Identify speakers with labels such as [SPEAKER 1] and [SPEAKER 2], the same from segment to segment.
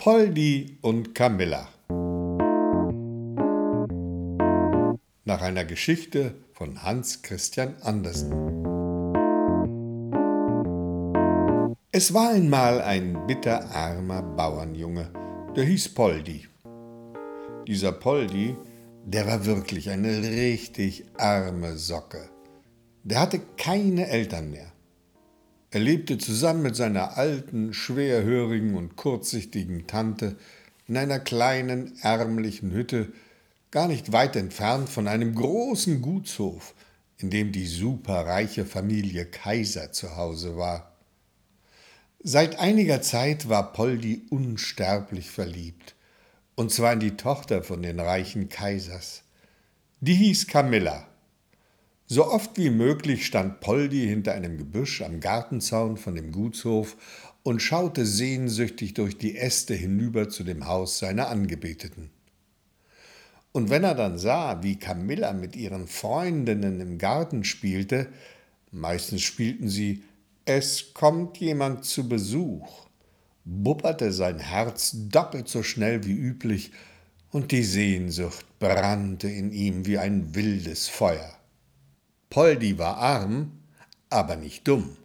[SPEAKER 1] Poldi und Camilla. Nach einer Geschichte von Hans Christian Andersen. Es war einmal ein bitterarmer Bauernjunge, der hieß Poldi. Dieser Poldi, der war wirklich eine richtig arme Socke. Der hatte keine Eltern mehr. Er lebte zusammen mit seiner alten, schwerhörigen und kurzsichtigen Tante in einer kleinen, ärmlichen Hütte, gar nicht weit entfernt von einem großen Gutshof, in dem die superreiche Familie Kaiser zu Hause war. Seit einiger Zeit war Poldi unsterblich verliebt, und zwar in die Tochter von den reichen Kaisers. Die hieß Camilla so oft wie möglich stand Poldi hinter einem Gebüsch am Gartenzaun von dem Gutshof und schaute sehnsüchtig durch die Äste hinüber zu dem Haus seiner Angebeteten. Und wenn er dann sah, wie Camilla mit ihren Freundinnen im Garten spielte, meistens spielten sie Es kommt jemand zu Besuch, bubberte sein Herz doppelt so schnell wie üblich, und die Sehnsucht brannte in ihm wie ein wildes Feuer. Poldi war arm, aber nicht dumm.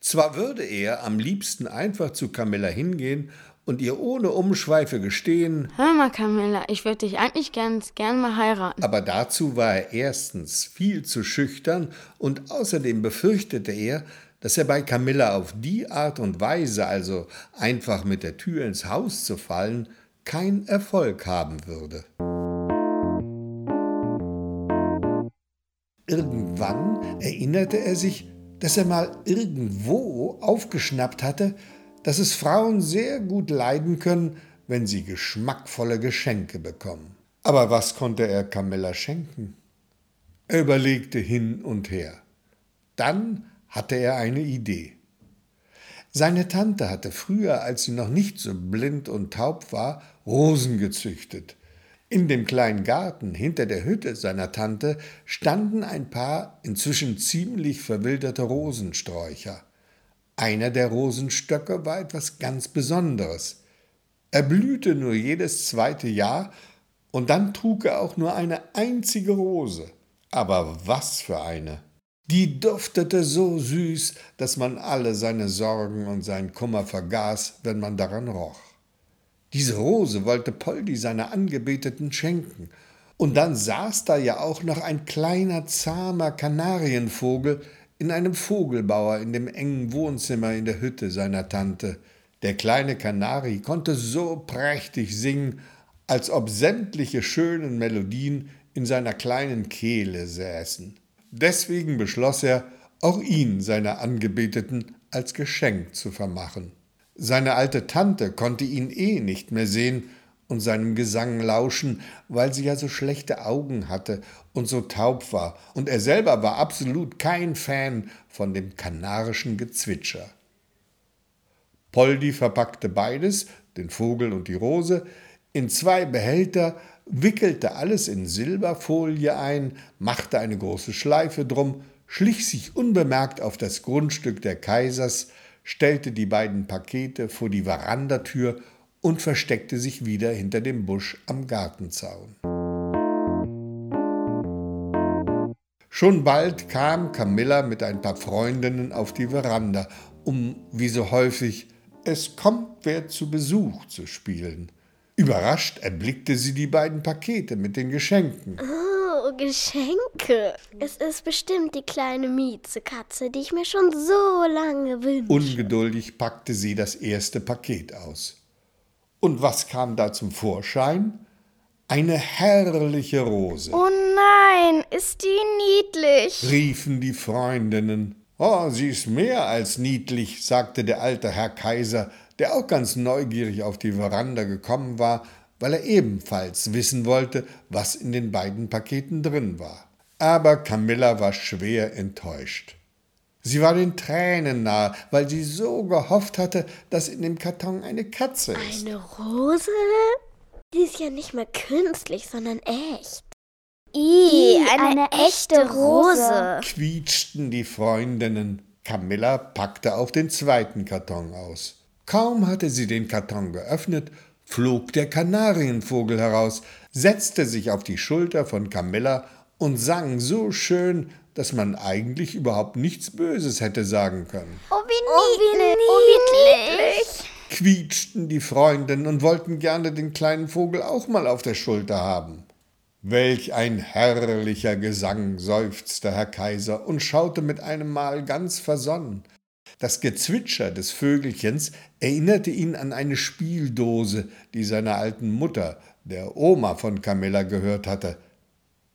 [SPEAKER 1] Zwar würde er am liebsten einfach zu Camilla hingehen und ihr ohne Umschweife gestehen:
[SPEAKER 2] Hör mal, Camilla, ich würde dich eigentlich ganz gern mal heiraten.
[SPEAKER 1] Aber dazu war er erstens viel zu schüchtern und außerdem befürchtete er, dass er bei Camilla auf die Art und Weise, also einfach mit der Tür ins Haus zu fallen, keinen Erfolg haben würde. Irgendwann erinnerte er sich, dass er mal irgendwo aufgeschnappt hatte, dass es Frauen sehr gut leiden können, wenn sie geschmackvolle Geschenke bekommen. Aber was konnte er Camilla schenken? Er überlegte hin und her. Dann hatte er eine Idee. Seine Tante hatte früher, als sie noch nicht so blind und taub war, Rosen gezüchtet. In dem kleinen Garten hinter der Hütte seiner Tante standen ein paar inzwischen ziemlich verwilderte Rosensträucher. Einer der Rosenstöcke war etwas ganz Besonderes. Er blühte nur jedes zweite Jahr und dann trug er auch nur eine einzige Rose. Aber was für eine! Die duftete so süß, dass man alle seine Sorgen und seinen Kummer vergaß, wenn man daran roch. Diese Rose wollte Poldi seiner Angebeteten schenken. Und dann saß da ja auch noch ein kleiner, zahmer Kanarienvogel in einem Vogelbauer in dem engen Wohnzimmer in der Hütte seiner Tante. Der kleine Kanari konnte so prächtig singen, als ob sämtliche schönen Melodien in seiner kleinen Kehle säßen. Deswegen beschloss er, auch ihn seiner Angebeteten als Geschenk zu vermachen. Seine alte Tante konnte ihn eh nicht mehr sehen und seinem Gesang lauschen, weil sie ja so schlechte Augen hatte und so taub war, und er selber war absolut kein Fan von dem kanarischen Gezwitscher. Poldi verpackte beides, den Vogel und die Rose, in zwei Behälter, wickelte alles in Silberfolie ein, machte eine große Schleife drum, schlich sich unbemerkt auf das Grundstück der Kaisers, stellte die beiden Pakete vor die Verandatür und versteckte sich wieder hinter dem Busch am Gartenzaun. Schon bald kam Camilla mit ein paar Freundinnen auf die Veranda, um, wie so häufig, Es kommt wer zu Besuch zu spielen. Überrascht erblickte sie die beiden Pakete mit den Geschenken.
[SPEAKER 3] Geschenke. Es ist bestimmt die kleine Miezekatze, die ich mir schon so lange wünsche.
[SPEAKER 1] Ungeduldig packte sie das erste Paket aus. Und was kam da zum Vorschein? Eine herrliche Rose.
[SPEAKER 3] Oh nein, ist die niedlich,
[SPEAKER 1] riefen die Freundinnen. Oh, sie ist mehr als niedlich, sagte der alte Herr Kaiser, der auch ganz neugierig auf die Veranda gekommen war weil er ebenfalls wissen wollte, was in den beiden Paketen drin war. Aber Camilla war schwer enttäuscht. Sie war den Tränen nahe, weil sie so gehofft hatte, dass in dem Karton eine Katze ist.
[SPEAKER 3] Eine Rose? Die ist ja nicht mehr künstlich, sondern echt.
[SPEAKER 4] I, eine, eine echte Rose,
[SPEAKER 1] quietschten die Freundinnen. Camilla packte auch den zweiten Karton aus. Kaum hatte sie den Karton geöffnet, flog der Kanarienvogel heraus, setzte sich auf die Schulter von Camilla und sang so schön, dass man eigentlich überhaupt nichts Böses hätte sagen können.
[SPEAKER 4] Oh, wie niedlich! Oh, wie niedlich!
[SPEAKER 1] Quietschten die Freundinnen und wollten gerne den kleinen Vogel auch mal auf der Schulter haben. Welch ein herrlicher Gesang, seufzte Herr Kaiser und schaute mit einem Mal ganz versonnen. Das Gezwitscher des Vögelchens erinnerte ihn an eine Spieldose, die seiner alten Mutter, der Oma von Camilla, gehört hatte.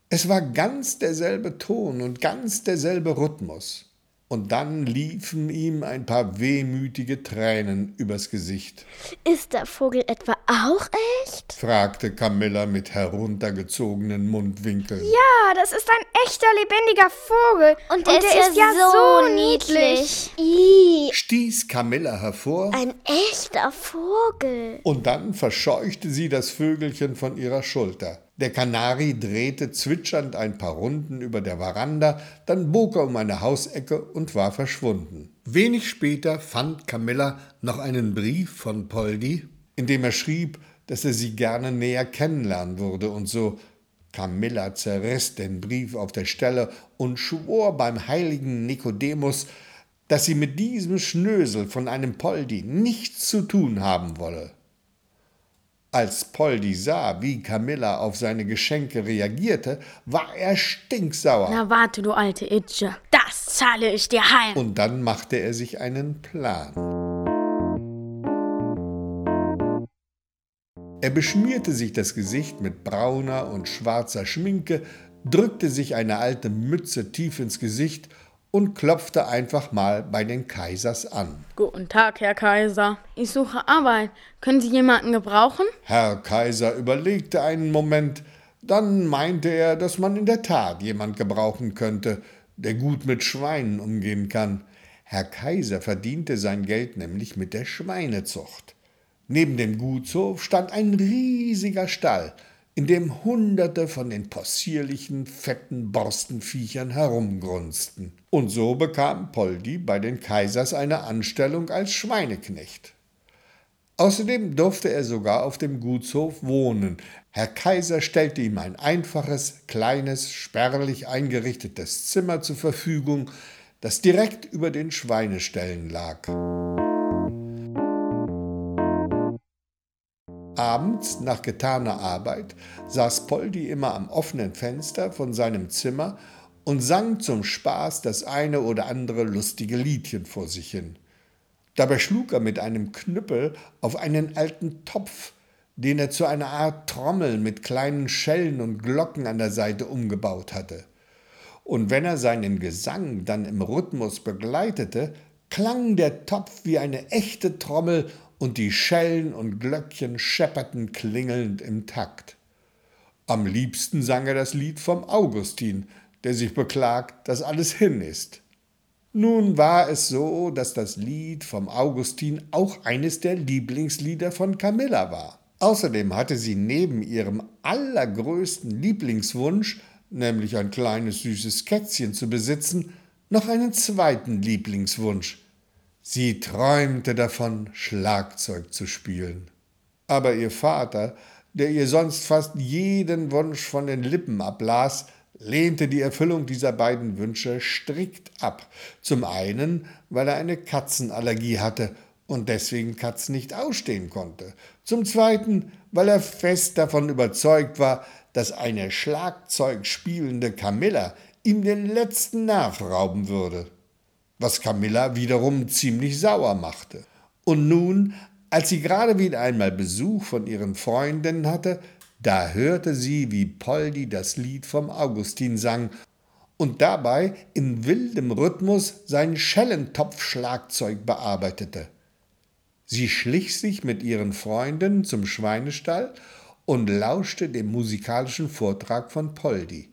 [SPEAKER 1] Es war ganz derselbe Ton und ganz derselbe Rhythmus. Und dann liefen ihm ein paar wehmütige Tränen übers Gesicht.
[SPEAKER 3] Ist der Vogel etwa auch echt?
[SPEAKER 1] fragte Camilla mit heruntergezogenen Mundwinkeln.
[SPEAKER 5] Ja, das ist ein echter lebendiger Vogel.
[SPEAKER 4] Und, und der, ist, ist ja, ja so niedlich.
[SPEAKER 3] niedlich.
[SPEAKER 1] Stieß Camilla hervor.
[SPEAKER 3] Ein echter Vogel.
[SPEAKER 1] Und dann verscheuchte sie das Vögelchen von ihrer Schulter. Der Kanari drehte zwitschernd ein paar Runden über der Veranda, dann bog er um eine Hausecke und war verschwunden. Wenig später fand Camilla noch einen Brief von Poldi, in dem er schrieb, dass er sie gerne näher kennenlernen würde und so. Camilla zerriss den Brief auf der Stelle und schwor beim heiligen Nikodemus, dass sie mit diesem Schnösel von einem Poldi nichts zu tun haben wolle. Als Poldi sah, wie Camilla auf seine Geschenke reagierte, war er stinksauer.
[SPEAKER 2] Na warte, du alte Itsche, das zahle ich dir heim.
[SPEAKER 1] Und dann machte er sich einen Plan. Er beschmierte sich das Gesicht mit brauner und schwarzer Schminke, drückte sich eine alte Mütze tief ins Gesicht und klopfte einfach mal bei den Kaisers an.
[SPEAKER 2] Guten Tag, Herr Kaiser. Ich suche Arbeit. Können Sie jemanden gebrauchen?
[SPEAKER 1] Herr Kaiser überlegte einen Moment, dann meinte er, dass man in der Tat jemand gebrauchen könnte, der gut mit Schweinen umgehen kann. Herr Kaiser verdiente sein Geld nämlich mit der Schweinezucht. Neben dem Gutshof stand ein riesiger Stall, in dem Hunderte von den possierlichen, fetten Borstenviechern herumgrunzten. Und so bekam Poldi bei den Kaisers eine Anstellung als Schweineknecht. Außerdem durfte er sogar auf dem Gutshof wohnen. Herr Kaiser stellte ihm ein einfaches, kleines, spärlich eingerichtetes Zimmer zur Verfügung, das direkt über den Schweineställen lag. Abends, nach getaner Arbeit, saß Poldi immer am offenen Fenster von seinem Zimmer und sang zum Spaß das eine oder andere lustige Liedchen vor sich hin. Dabei schlug er mit einem Knüppel auf einen alten Topf, den er zu einer Art Trommel mit kleinen Schellen und Glocken an der Seite umgebaut hatte. Und wenn er seinen Gesang dann im Rhythmus begleitete, klang der Topf wie eine echte Trommel und die Schellen und Glöckchen schepperten klingelnd im Takt. Am liebsten sang er das Lied vom Augustin, der sich beklagt, dass alles hin ist. Nun war es so, dass das Lied vom Augustin auch eines der Lieblingslieder von Camilla war. Außerdem hatte sie neben ihrem allergrößten Lieblingswunsch, nämlich ein kleines süßes Kätzchen zu besitzen, noch einen zweiten Lieblingswunsch, Sie träumte davon, Schlagzeug zu spielen. Aber ihr Vater, der ihr sonst fast jeden Wunsch von den Lippen ablas, lehnte die Erfüllung dieser beiden Wünsche strikt ab. Zum einen, weil er eine Katzenallergie hatte und deswegen Katzen nicht ausstehen konnte. Zum zweiten, weil er fest davon überzeugt war, dass eine Schlagzeug spielende Camilla ihm den letzten Nerv rauben würde was Camilla wiederum ziemlich sauer machte. Und nun, als sie gerade wieder einmal Besuch von ihren Freundinnen hatte, da hörte sie, wie Poldi das Lied vom Augustin sang und dabei in wildem Rhythmus sein Schellentopfschlagzeug bearbeitete. Sie schlich sich mit ihren Freunden zum Schweinestall und lauschte dem musikalischen Vortrag von Poldi.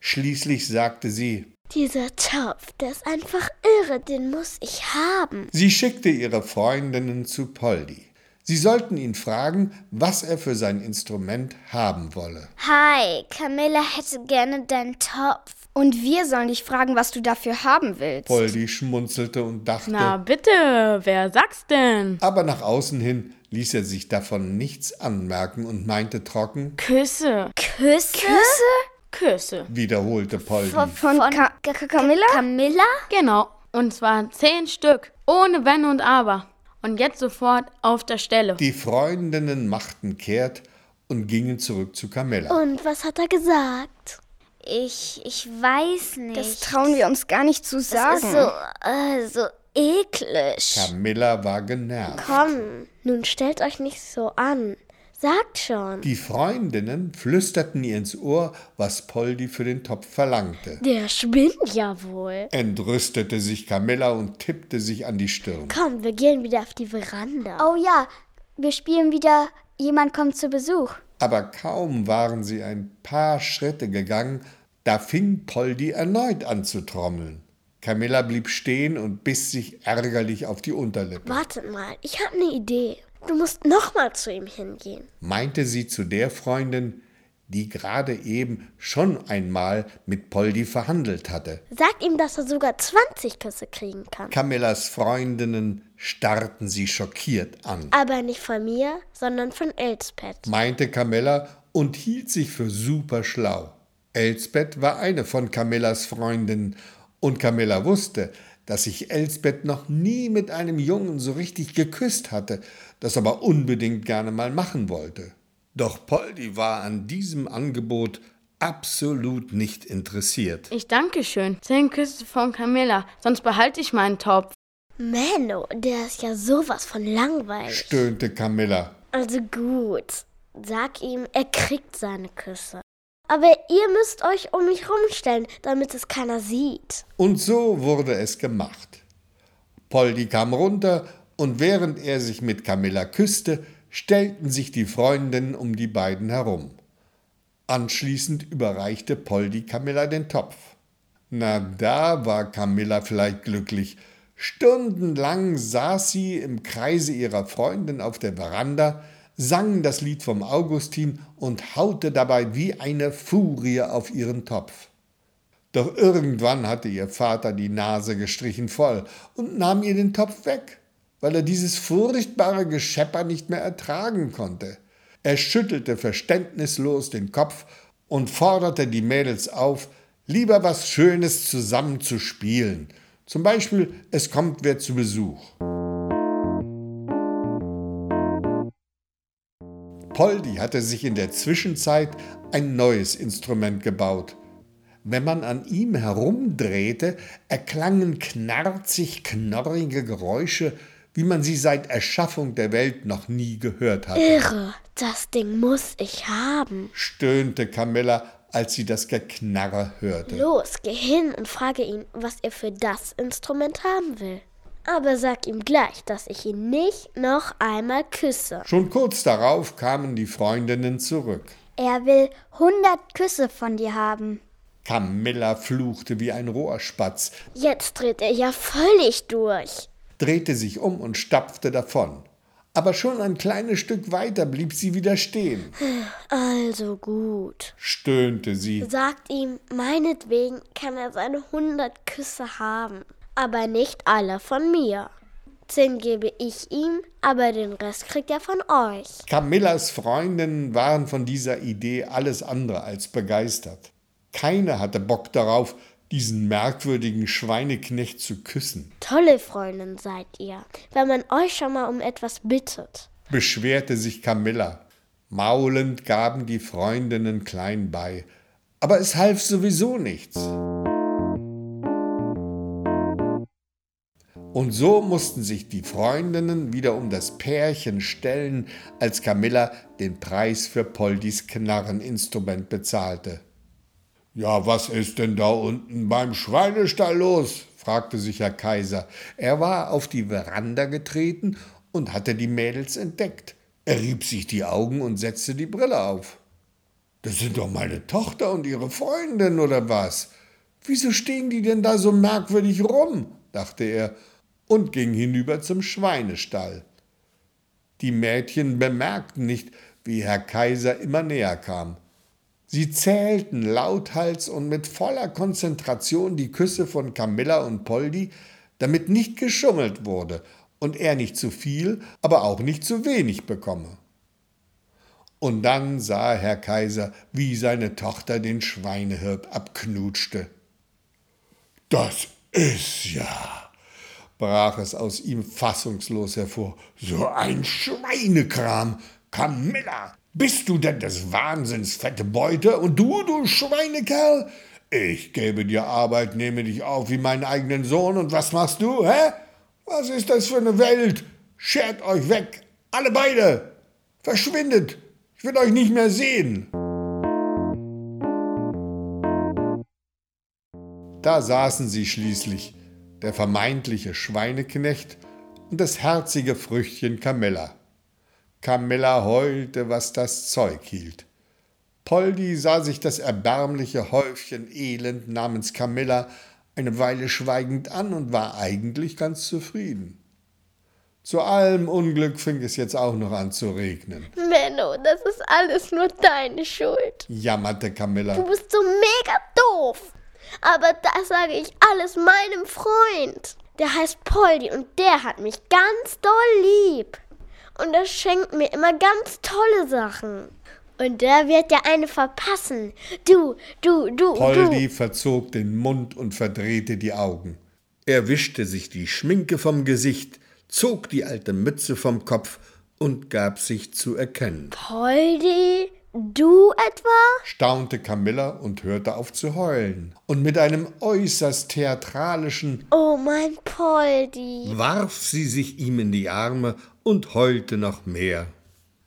[SPEAKER 1] Schließlich sagte sie
[SPEAKER 3] dieser Topf, der ist einfach irre, den muss ich haben.
[SPEAKER 1] Sie schickte ihre Freundinnen zu Poldi. Sie sollten ihn fragen, was er für sein Instrument haben wolle.
[SPEAKER 4] Hi, Camilla hätte gerne deinen Topf.
[SPEAKER 5] Und wir sollen dich fragen, was du dafür haben willst.
[SPEAKER 1] Poldi schmunzelte und dachte.
[SPEAKER 2] Na bitte, wer sagt's denn?
[SPEAKER 1] Aber nach außen hin ließ er sich davon nichts anmerken und meinte trocken:
[SPEAKER 2] Küsse.
[SPEAKER 4] Küsse?
[SPEAKER 5] Küsse?
[SPEAKER 2] Küsse.
[SPEAKER 1] wiederholte Poldi.
[SPEAKER 5] Von, von Ka Ka Camilla?
[SPEAKER 4] Camilla?
[SPEAKER 2] Genau. Und zwar zehn Stück. Ohne Wenn und Aber. Und jetzt sofort auf der Stelle.
[SPEAKER 1] Die Freundinnen machten kehrt und gingen zurück zu Camilla.
[SPEAKER 3] Und was hat er gesagt?
[SPEAKER 4] Ich, ich weiß nicht.
[SPEAKER 5] Das trauen wir uns gar nicht zu
[SPEAKER 3] Das
[SPEAKER 5] sagen.
[SPEAKER 3] ist so, äh, so eklig.
[SPEAKER 1] Camilla war genervt.
[SPEAKER 3] Komm, nun stellt euch nicht so an. Sagt schon.
[SPEAKER 1] Die Freundinnen flüsterten ihr ins Ohr, was Poldi für den Topf verlangte.
[SPEAKER 3] Der spinnt ja wohl.
[SPEAKER 1] Entrüstete sich Camilla und tippte sich an die Stirn.
[SPEAKER 3] Komm, wir gehen wieder auf die Veranda.
[SPEAKER 4] Oh ja, wir spielen wieder Jemand kommt zu Besuch.
[SPEAKER 1] Aber kaum waren sie ein paar Schritte gegangen, da fing Poldi erneut an zu trommeln. Camilla blieb stehen und biss sich ärgerlich auf die Unterlippe.
[SPEAKER 3] Wartet mal, ich habe eine Idee. Du musst nochmal zu ihm hingehen.
[SPEAKER 1] meinte sie zu der Freundin, die gerade eben schon einmal mit Poldi verhandelt hatte.
[SPEAKER 3] Sag ihm, dass er sogar 20 Küsse kriegen kann.
[SPEAKER 1] Camillas Freundinnen starrten sie schockiert an,
[SPEAKER 3] Aber nicht von mir, sondern von Elspeth.
[SPEAKER 1] meinte Camilla und hielt sich für super schlau. Elsbeth war eine von Camillas Freundinnen und Camilla wusste, dass sich Elsbeth noch nie mit einem Jungen so richtig geküsst hatte, das aber unbedingt gerne mal machen wollte. Doch Poldi war an diesem Angebot absolut nicht interessiert.
[SPEAKER 2] Ich danke schön. Zehn Küsse von Camilla, sonst behalte ich meinen Topf.
[SPEAKER 3] Menno, der ist ja sowas von langweilig.
[SPEAKER 1] stöhnte Camilla.
[SPEAKER 3] Also gut. Sag ihm, er kriegt seine Küsse. Aber ihr müsst euch um mich rumstellen, damit es keiner sieht.
[SPEAKER 1] Und so wurde es gemacht. Poldi kam runter und während er sich mit Camilla küsste, stellten sich die Freundinnen um die beiden herum. Anschließend überreichte Poldi Camilla den Topf. Na, da war Camilla vielleicht glücklich. Stundenlang saß sie im Kreise ihrer Freundin auf der Veranda, sang das Lied vom Augustin und haute dabei wie eine Furie auf ihren Topf. Doch irgendwann hatte ihr Vater die Nase gestrichen voll und nahm ihr den Topf weg, weil er dieses furchtbare Geschepper nicht mehr ertragen konnte. Er schüttelte verständnislos den Kopf und forderte die Mädels auf, lieber was Schönes zusammen zu spielen. Zum Beispiel, es kommt wer zu Besuch. Poldi hatte sich in der Zwischenzeit ein neues Instrument gebaut. Wenn man an ihm herumdrehte, erklangen knarzig knorrige Geräusche, wie man sie seit Erschaffung der Welt noch nie gehört hatte.
[SPEAKER 3] Irre, das Ding muss ich haben.
[SPEAKER 1] stöhnte Camilla, als sie das Geknarre hörte.
[SPEAKER 3] Los, geh hin und frage ihn, was er für das Instrument haben will. Aber sag ihm gleich, dass ich ihn nicht noch einmal küsse.
[SPEAKER 1] Schon kurz darauf kamen die Freundinnen zurück.
[SPEAKER 4] Er will 100 Küsse von dir haben.
[SPEAKER 1] Camilla fluchte wie ein Rohrspatz,
[SPEAKER 3] Jetzt dreht er ja völlig durch.
[SPEAKER 1] drehte sich um und stapfte davon. Aber schon ein kleines Stück weiter blieb sie wieder stehen,
[SPEAKER 3] Also gut.
[SPEAKER 1] stöhnte sie.
[SPEAKER 3] Sagt ihm, meinetwegen kann er seine 100 Küsse haben. Aber nicht alle von mir. Zehn gebe ich ihm, aber den Rest kriegt er von euch.
[SPEAKER 1] Camillas Freundinnen waren von dieser Idee alles andere als begeistert. Keine hatte Bock darauf, diesen merkwürdigen Schweineknecht zu küssen,
[SPEAKER 3] Tolle Freundin seid ihr, wenn man euch schon mal um etwas bittet.
[SPEAKER 1] beschwerte sich Camilla. Maulend gaben die Freundinnen klein bei, aber es half sowieso nichts. Und so mussten sich die Freundinnen wieder um das Pärchen stellen, als Camilla den Preis für Poldis Knarreninstrument bezahlte. Ja, was ist denn da unten beim Schweinestall los? fragte sich Herr Kaiser. Er war auf die Veranda getreten und hatte die Mädels entdeckt. Er rieb sich die Augen und setzte die Brille auf. Das sind doch meine Tochter und ihre Freundin, oder was? Wieso stehen die denn da so merkwürdig rum? dachte er und ging hinüber zum Schweinestall. Die Mädchen bemerkten nicht, wie Herr Kaiser immer näher kam. Sie zählten lauthals und mit voller Konzentration die Küsse von Camilla und Poldi, damit nicht geschummelt wurde und er nicht zu viel, aber auch nicht zu wenig bekomme. Und dann sah Herr Kaiser, wie seine Tochter den Schweinehirt abknutschte. Das ist ja, brach es aus ihm fassungslos hervor, so ein Schweinekram. Camilla, bist du denn des Wahnsinns fette Beute? Und du, du Schweinekerl? Ich gebe dir Arbeit, nehme dich auf wie meinen eigenen Sohn, und was machst du, hä? Was ist das für eine Welt? Schert euch weg, alle beide! Verschwindet! Ich will euch nicht mehr sehen! Da saßen sie schließlich, der vermeintliche Schweineknecht und das herzige Früchtchen Camilla. Camilla heulte, was das Zeug hielt. Poldi sah sich das erbärmliche Häufchen Elend namens Camilla eine Weile schweigend an und war eigentlich ganz zufrieden. Zu allem Unglück fing es jetzt auch noch an zu regnen.
[SPEAKER 3] Menno, das ist alles nur deine Schuld.
[SPEAKER 1] jammerte Camilla.
[SPEAKER 3] Du bist so mega doof. Aber das sage ich alles meinem Freund. Der heißt Poldi und der hat mich ganz doll lieb und er schenkt mir immer ganz tolle Sachen. Und der wird ja eine verpassen. Du, du, du,
[SPEAKER 1] Poldi
[SPEAKER 3] du.
[SPEAKER 1] verzog den Mund und verdrehte die Augen. Er wischte sich die Schminke vom Gesicht, zog die alte Mütze vom Kopf und gab sich zu erkennen.
[SPEAKER 3] Poldi, du etwa?
[SPEAKER 1] staunte Camilla und hörte auf zu heulen. Und mit einem äußerst theatralischen
[SPEAKER 3] Oh, mein Poldi.
[SPEAKER 1] warf sie sich ihm in die Arme und heulte noch mehr.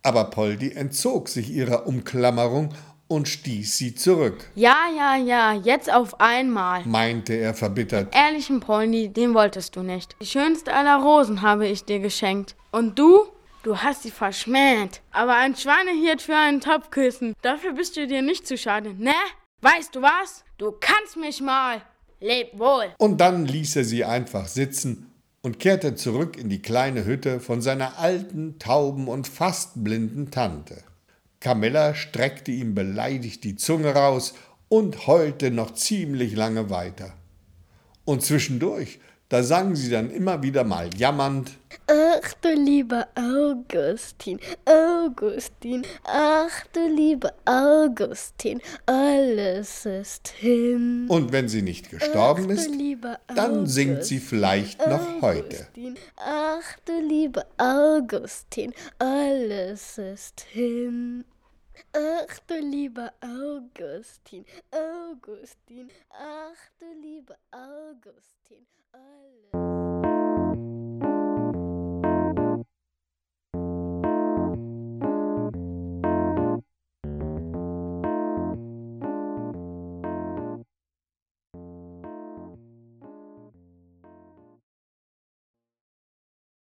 [SPEAKER 1] Aber Poldi entzog sich ihrer Umklammerung und stieß sie zurück,
[SPEAKER 2] Ja, ja, ja, jetzt auf einmal.
[SPEAKER 1] meinte er verbittert.
[SPEAKER 2] Ehrlichen Poldi, den wolltest du nicht. Die schönste aller Rosen habe ich dir geschenkt. Und du? Du hast sie verschmäht. Aber ein Schweinehirt für einen Topfkissen, dafür bist du dir nicht zu schade, ne? Weißt du was? Du kannst mich mal. Leb wohl.
[SPEAKER 1] Und dann ließ er sie einfach sitzen und kehrte zurück in die kleine Hütte von seiner alten, tauben und fast blinden Tante. Camilla streckte ihm beleidigt die Zunge raus und heulte noch ziemlich lange weiter. Und zwischendurch, da sang sie dann immer wieder mal jammernd
[SPEAKER 3] Ach du lieber Augustin, Augustin, ach du lieber Augustin, alles ist hin.
[SPEAKER 1] Und wenn sie nicht gestorben
[SPEAKER 3] ach,
[SPEAKER 1] ist, dann singt sie vielleicht noch heute.
[SPEAKER 3] Ach du lieber Augustin, alles ist hin. Ach du lieber Augustin, Augustin, ach du lieber Augustin, alles.